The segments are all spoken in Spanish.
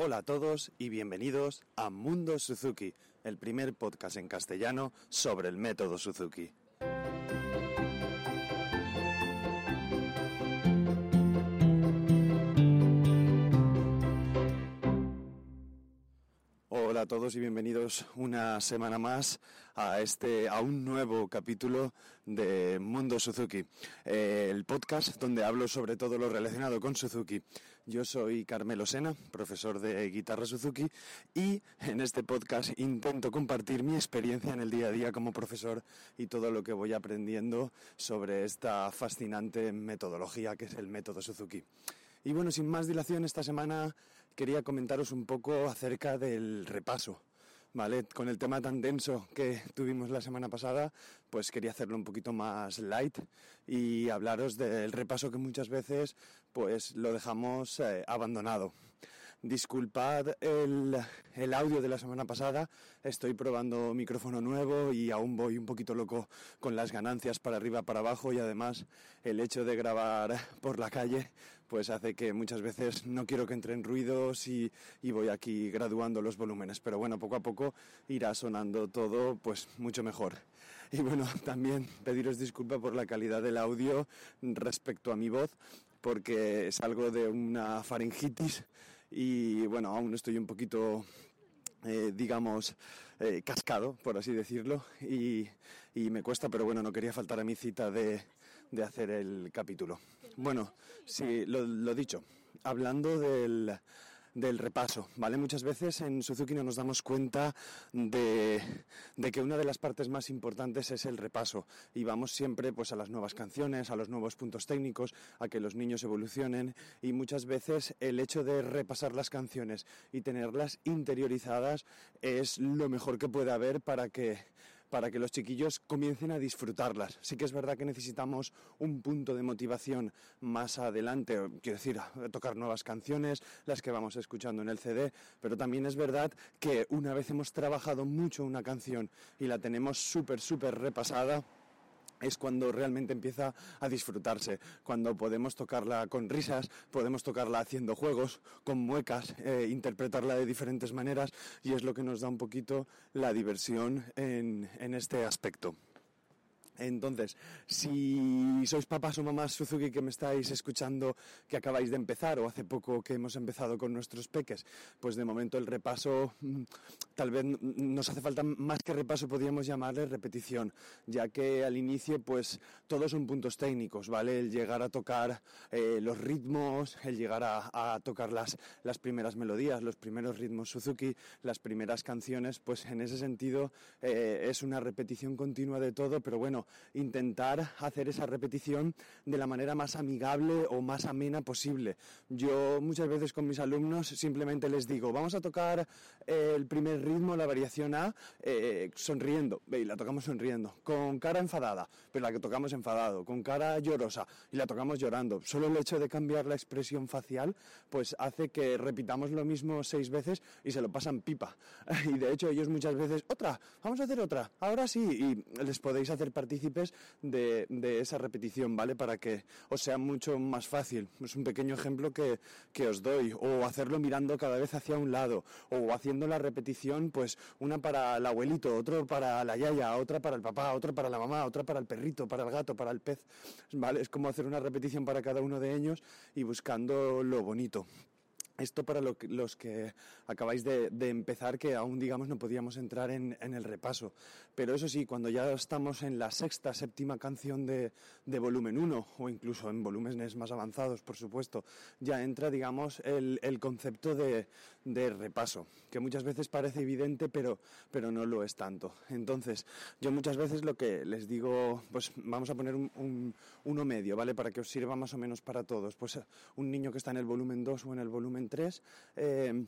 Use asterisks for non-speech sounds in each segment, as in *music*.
Hola a todos y bienvenidos a Mundo Suzuki, el primer podcast en castellano sobre el método Suzuki. Hola a todos y bienvenidos una semana más a este a un nuevo capítulo de Mundo Suzuki, eh, el podcast donde hablo sobre todo lo relacionado con Suzuki. Yo soy Carmelo Sena, profesor de guitarra Suzuki y en este podcast intento compartir mi experiencia en el día a día como profesor y todo lo que voy aprendiendo sobre esta fascinante metodología que es el método Suzuki. Y bueno, sin más dilación, esta semana quería comentaros un poco acerca del repaso. ¿Vale? Con el tema tan denso que tuvimos la semana pasada, pues quería hacerlo un poquito más light y hablaros del repaso que muchas veces pues lo dejamos eh, abandonado. Disculpad el, el, audio de la semana pasada, estoy probando micrófono nuevo y aún voy un poquito loco con las ganancias para arriba, para abajo y además el hecho de grabar por la calle pues hace que muchas veces no quiero que entren ruidos y, y voy aquí graduando los volúmenes, pero bueno, poco a poco irá sonando todo pues mucho mejor. Y bueno, también pediros disculpa por la calidad del audio respecto a mi voz, porque es algo de una faringitis y bueno, aún estoy un poquito eh, digamos, eh, cascado, por así decirlo, y, y, me cuesta, pero bueno, no quería faltar a mi cita de, de hacer el capítulo. Bueno, sí, lo, lo dicho, hablando del, del repaso, ¿vale? Muchas veces en Suzuki no nos damos cuenta de, que una de las partes más importantes es el repaso y vamos siempre pues a las nuevas canciones, a los nuevos puntos técnicos, a que los niños evolucionen y muchas veces el hecho de repasar las canciones y tenerlas interiorizadas es lo mejor que puede haber para que para que los chiquillos comiencen a disfrutarlas. Sí que es verdad que necesitamos un punto de motivación más adelante, quiero decir, tocar nuevas canciones, las que vamos escuchando en el CD, pero también es verdad que una vez hemos trabajado mucho una canción y la tenemos súper, súper repasada, es cuando realmente empieza a disfrutarse, cuando podemos tocarla con risas, podemos tocarla haciendo juegos, con muecas, eh, interpretarla de diferentes maneras y es lo que nos da un poquito la diversión en, en este aspecto. Entonces, si sois papás o mamás Suzuki que me estáis escuchando, que acabáis de empezar o hace poco que hemos empezado con nuestros peques, pues de momento el repaso, tal vez nos hace falta más que repaso, podríamos llamarle repetición, ya que al inicio, pues todos son puntos técnicos, ¿vale? El llegar a tocar eh, los ritmos, el llegar a, a tocar las, las, primeras melodías, los primeros ritmos Suzuki, las primeras canciones, pues en ese sentido eh, es una repetición continua de todo, pero bueno, intentar hacer esa repetición de la manera más amigable o más amena posible. Yo muchas veces con mis alumnos simplemente les digo, vamos a tocar eh, el primer ritmo, la variación A, eh, sonriendo, y la tocamos sonriendo, con cara enfadada, pero la que tocamos enfadado, con cara llorosa, y la tocamos llorando. Solo el hecho de cambiar la expresión facial, pues hace que repitamos lo mismo seis veces y se lo pasan pipa. *laughs* Y de hecho ellos muchas veces, otra, vamos a hacer otra, ahora sí, y les podéis hacer partícipes de, de, esa repetición, ¿vale? Para que os sea mucho más fácil. Es un pequeño ejemplo que, que os doy. O hacerlo mirando cada vez hacia un lado. O haciendo la repetición, pues una para el abuelito, otro para la yaya, otra para el papá, otra para la mamá, otra para el perrito, para el gato, para el pez. ¿Vale? Es como hacer una repetición para cada uno de ellos y buscando lo bonito. Esto para lo que, los que acabáis de, empezar, que aún digamos no podíamos entrar en, el repaso. Pero eso sí, cuando ya estamos en la sexta, séptima canción de, de volumen 1, o incluso en volúmenes más avanzados, por supuesto, ya entra, digamos, el concepto de, de, repaso, que muchas veces parece evidente, pero, pero no lo es tanto. Entonces, yo muchas veces lo que les digo, pues vamos a poner un, un, uno medio, ¿vale? Para que os sirva más o menos para todos. Pues un niño que está en el volumen 2 o en el volumen 3, eh,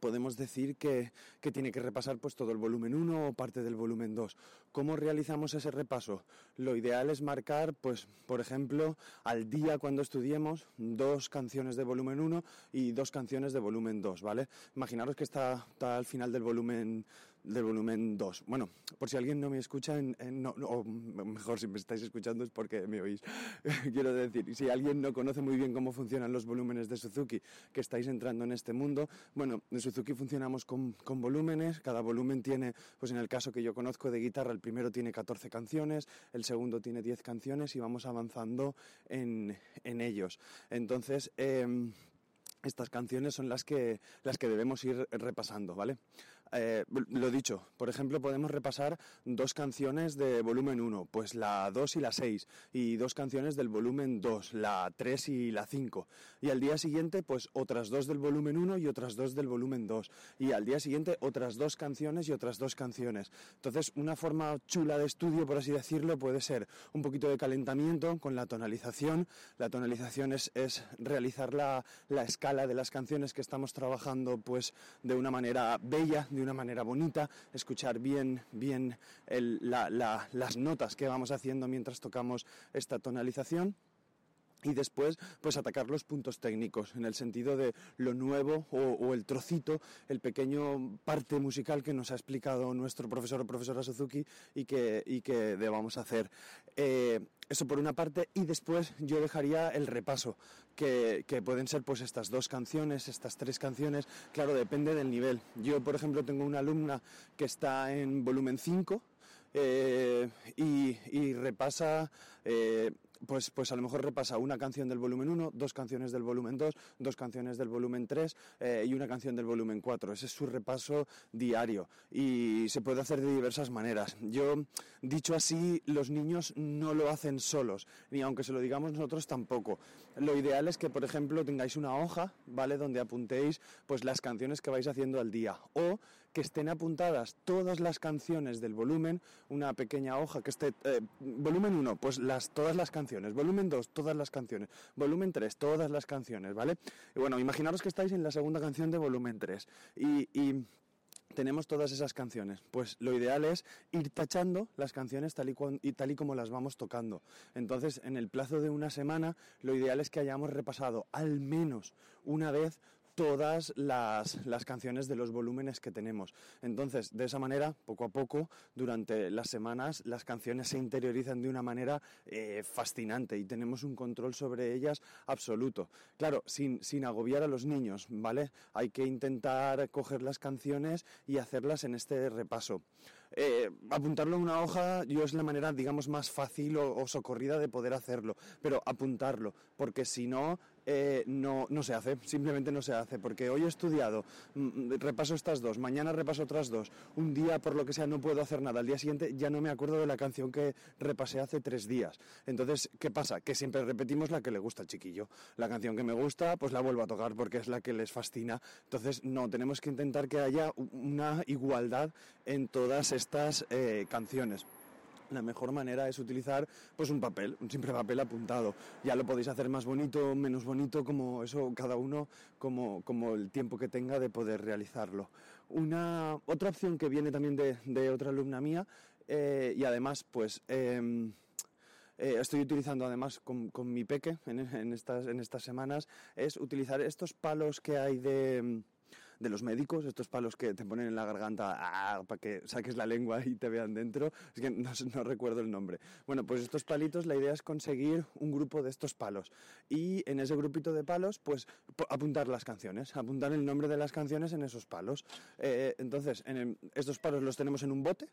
podemos decir que, que, tiene que repasar pues todo el volumen 1 o parte del volumen 2. ¿Cómo realizamos ese repaso? Lo ideal es marcar, pues, por ejemplo, al día cuando estudiemos dos canciones de volumen 1 y dos canciones de volumen 2, ¿vale? Imaginaros que está, está al final del volumen del volumen 2. Bueno, por si alguien no me escucha, en, no, o mejor si me estáis escuchando es porque me oís. *laughs* Quiero decir, si alguien no conoce muy bien cómo funcionan los volúmenes de Suzuki, que estáis entrando en este mundo, bueno, en Suzuki funcionamos con, con volúmenes, cada volumen tiene, pues en el caso que yo conozco de guitarra, el primero tiene 14 canciones, el segundo tiene 10 canciones y vamos avanzando en, en ellos. Entonces, eh, estas canciones son las que, las que debemos ir repasando, ¿vale? Eh, lo dicho, por ejemplo, podemos repasar dos canciones de volumen 1, pues la 2 y la 6, y dos canciones del volumen 2, la 3 y la 5. Y al día siguiente, pues otras dos del volumen 1 y otras dos del volumen 2. Y al día siguiente, otras dos canciones y otras dos canciones. Entonces, una forma chula de estudio, por así decirlo, puede ser un poquito de calentamiento con la tonalización. La tonalización es, es realizar la, la escala de las canciones que estamos trabajando, pues de una manera bella, de una manera bonita, escuchar bien, bien las notas que vamos haciendo mientras tocamos esta tonalización y después pues atacar los puntos técnicos en el sentido de lo nuevo o, el trocito, el pequeño parte musical que nos ha explicado nuestro profesor o profesora Suzuki y que, y que debamos hacer. Eh, eso por una parte y después yo dejaría el repaso que, que, pueden ser pues estas dos canciones, estas tres canciones, claro, depende del nivel. Yo por ejemplo tengo una alumna que está en volumen 5 eh, y, repasa eh, pues, pues a lo mejor repasa una canción del volumen 1, dos canciones del volumen 2, dos canciones del volumen 3 eh, y una canción del volumen 4. Ese es su repaso diario y se puede hacer de diversas maneras. Yo, dicho así, los niños no lo hacen solos, ni aunque se lo digamos nosotros tampoco. Lo ideal es que, por ejemplo, tengáis una hoja, ¿vale? Donde apuntéis pues las canciones que vais haciendo al día o que estén apuntadas todas las canciones del volumen, una pequeña hoja que esté eh, volumen 1, pues las todas las canciones Volumen 2, todas las canciones. Volumen 3, todas las canciones, ¿vale? Y bueno, imaginaros que estáis en la segunda canción de volumen 3 y, tenemos todas esas canciones. Pues lo ideal es ir tachando las canciones tal y, y, tal y como las vamos tocando. Entonces, en el plazo de una semana, lo ideal es que hayamos repasado al menos una vez todas las, las, canciones de los volúmenes que tenemos. Entonces, de esa manera, poco a poco, durante las semanas, las canciones se interiorizan de una manera eh, fascinante y tenemos un control sobre ellas absoluto. Claro, sin, sin agobiar a los niños, ¿vale? Hay que intentar coger las canciones y hacerlas en este repaso. Eh, apuntarlo en una hoja yo es la manera, digamos, más fácil o, socorrida de poder hacerlo, pero apuntarlo, porque si no, eh, no, no se hace, simplemente no se hace, porque hoy he estudiado, mm, mm, repaso estas dos, mañana repaso otras dos, un día por lo que sea no puedo hacer nada, al día siguiente ya no me acuerdo de la canción que repasé hace tres días. Entonces, ¿qué pasa? Que siempre repetimos la que le gusta al chiquillo. La canción que me gusta, pues la vuelvo a tocar porque es la que les fascina. Entonces, no, tenemos que intentar que haya una igualdad en todas estas eh, canciones la mejor manera es utilizar pues un papel, un simple papel apuntado. Ya lo podéis hacer más bonito, menos bonito, como eso cada uno como, como el tiempo que tenga de poder realizarlo. Una otra opción que viene también de, otra alumna mía eh, y además pues em, eh, estoy utilizando además con, mi peque en, estas, en estas semanas es utilizar estos palos que hay de de los médicos, estos palos que te ponen en la garganta ah, para que saques la lengua y te vean dentro. Es que no, recuerdo el nombre. Bueno, pues estos palitos, la idea es conseguir un grupo de estos palos. Y en ese grupito de palos, pues apuntar las canciones, apuntar el nombre de las canciones en esos palos. Eh, entonces, en estos palos los tenemos en un bote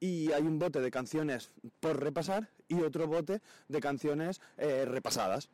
y hay un bote de canciones por repasar y otro bote de canciones eh, repasadas.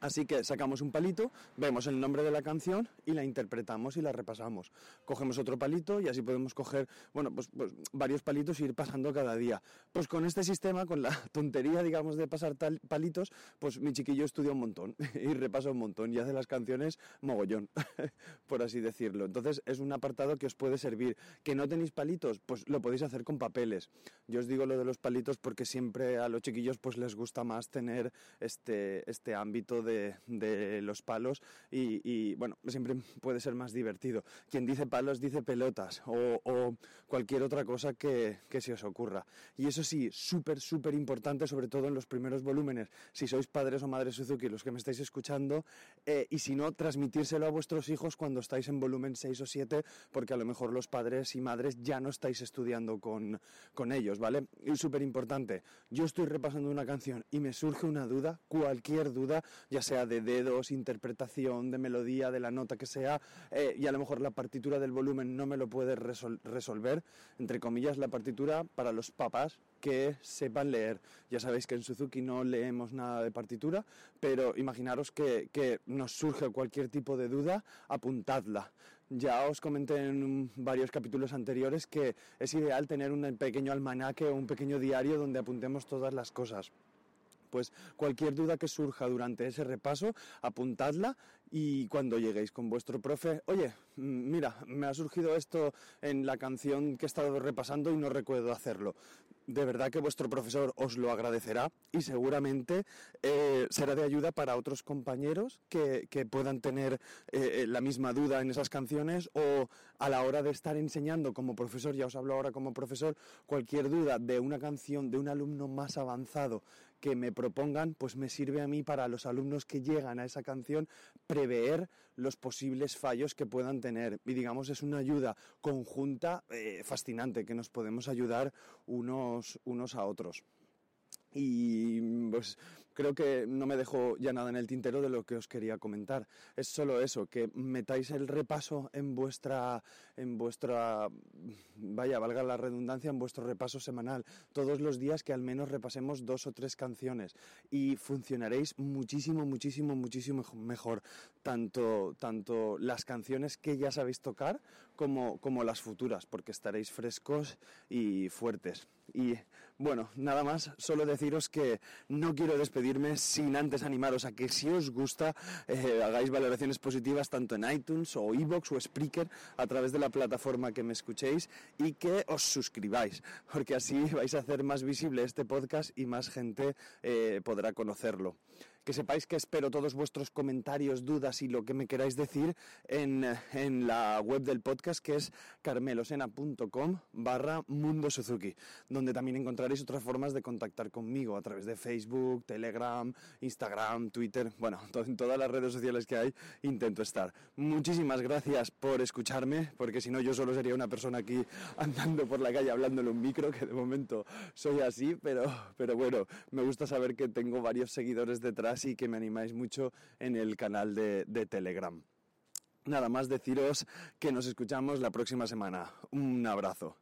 Así que sacamos un palito, vemos el nombre de la canción y la interpretamos y la repasamos. Cogemos otro palito y así podemos coger, bueno, pues, pues varios palitos y ir pasando cada día. Pues con este sistema, con la *laughs* tontería, digamos, de pasar palitos, pues mi chiquillo estudia un montón *laughs* y repasa un montón y hace las canciones mogollón, *laughs* por así decirlo. Entonces es un apartado que os puede servir. ¿Que no tenéis palitos? Pues lo podéis hacer con papeles. Yo os digo lo de los palitos porque siempre a los chiquillos pues les gusta más tener este, este ámbito de de, los palos y, bueno, siempre puede ser más divertido. Quien dice palos dice pelotas o, cualquier otra cosa que, se os ocurra. Y eso sí, súper, súper importante, sobre todo en los primeros volúmenes, si sois padres o madres Suzuki, los que me estáis escuchando, eh, y si no, transmitírselo a vuestros hijos cuando estáis en volumen 6 o 7, porque a lo mejor los padres y madres ya no estáis estudiando con, con ellos, ¿vale? Y súper importante, yo estoy repasando una canción y me surge una duda, cualquier duda, ya sea de dedos, interpretación, de melodía, de la nota que sea, eh, y a lo mejor la partitura del volumen no me lo puede resolver, entre comillas, la partitura para los papás que sepan leer. Ya sabéis que en Suzuki no leemos nada de partitura, pero imaginaros que, que nos surge cualquier tipo de duda, apuntadla. Ya os comenté en varios capítulos anteriores que es ideal tener un pequeño almanaque o un pequeño diario donde apuntemos todas las cosas. Pues cualquier duda que surja durante ese repaso, apuntadla y cuando lleguéis con vuestro profe, oye, mira, me ha surgido esto en la canción que he estado repasando y no recuerdo hacerlo de verdad que vuestro profesor os lo agradecerá y seguramente eh, será de ayuda para otros compañeros que, puedan tener eh, la misma duda en esas canciones o a la hora de estar enseñando como profesor, ya os hablo ahora como profesor, cualquier duda de una canción de un alumno más avanzado que me propongan, pues me sirve a mí para los alumnos que llegan a esa canción prever los posibles fallos que puedan tener. Y digamos, es una ayuda conjunta eh, fascinante que nos podemos ayudar unos, unos a otros. Y pues creo que no me dejo ya nada en el tintero de lo que os quería comentar. Es solo eso, que metáis el repaso en vuestra, en vuestra, vaya, valga la redundancia, en vuestro repaso semanal. Todos los días que al menos repasemos dos o tres canciones y funcionaréis muchísimo, muchísimo, muchísimo mejor. Tanto, tanto las canciones que ya sabéis tocar como, como las futuras, porque estaréis frescos y fuertes. Y bueno, nada más, solo deciros que no quiero despedirme sin antes animaros a que si os gusta eh, hagáis valoraciones positivas tanto en iTunes o iBox o Spreaker a través de la plataforma que me escuchéis y que os suscribáis, porque así *laughs* vais a hacer más visible este podcast y más gente eh, podrá conocerlo que sepáis que espero todos vuestros comentarios, dudas y lo que me queráis decir en, la web del podcast que es carmelosena.com barra Mundo Suzuki, donde también encontraréis otras formas de contactar conmigo a través de Facebook, Telegram, Instagram, Twitter, bueno, *laughs* en todas las redes sociales que hay intento estar. Muchísimas gracias por escucharme, porque si no yo solo sería una persona aquí *laughs* andando por la calle hablándole un micro, que de momento soy así, pero, pero bueno, me gusta saber que tengo varios seguidores detrás así que me animáis mucho en el canal de, de Telegram. Nada más deciros que nos escuchamos la próxima semana. Un abrazo.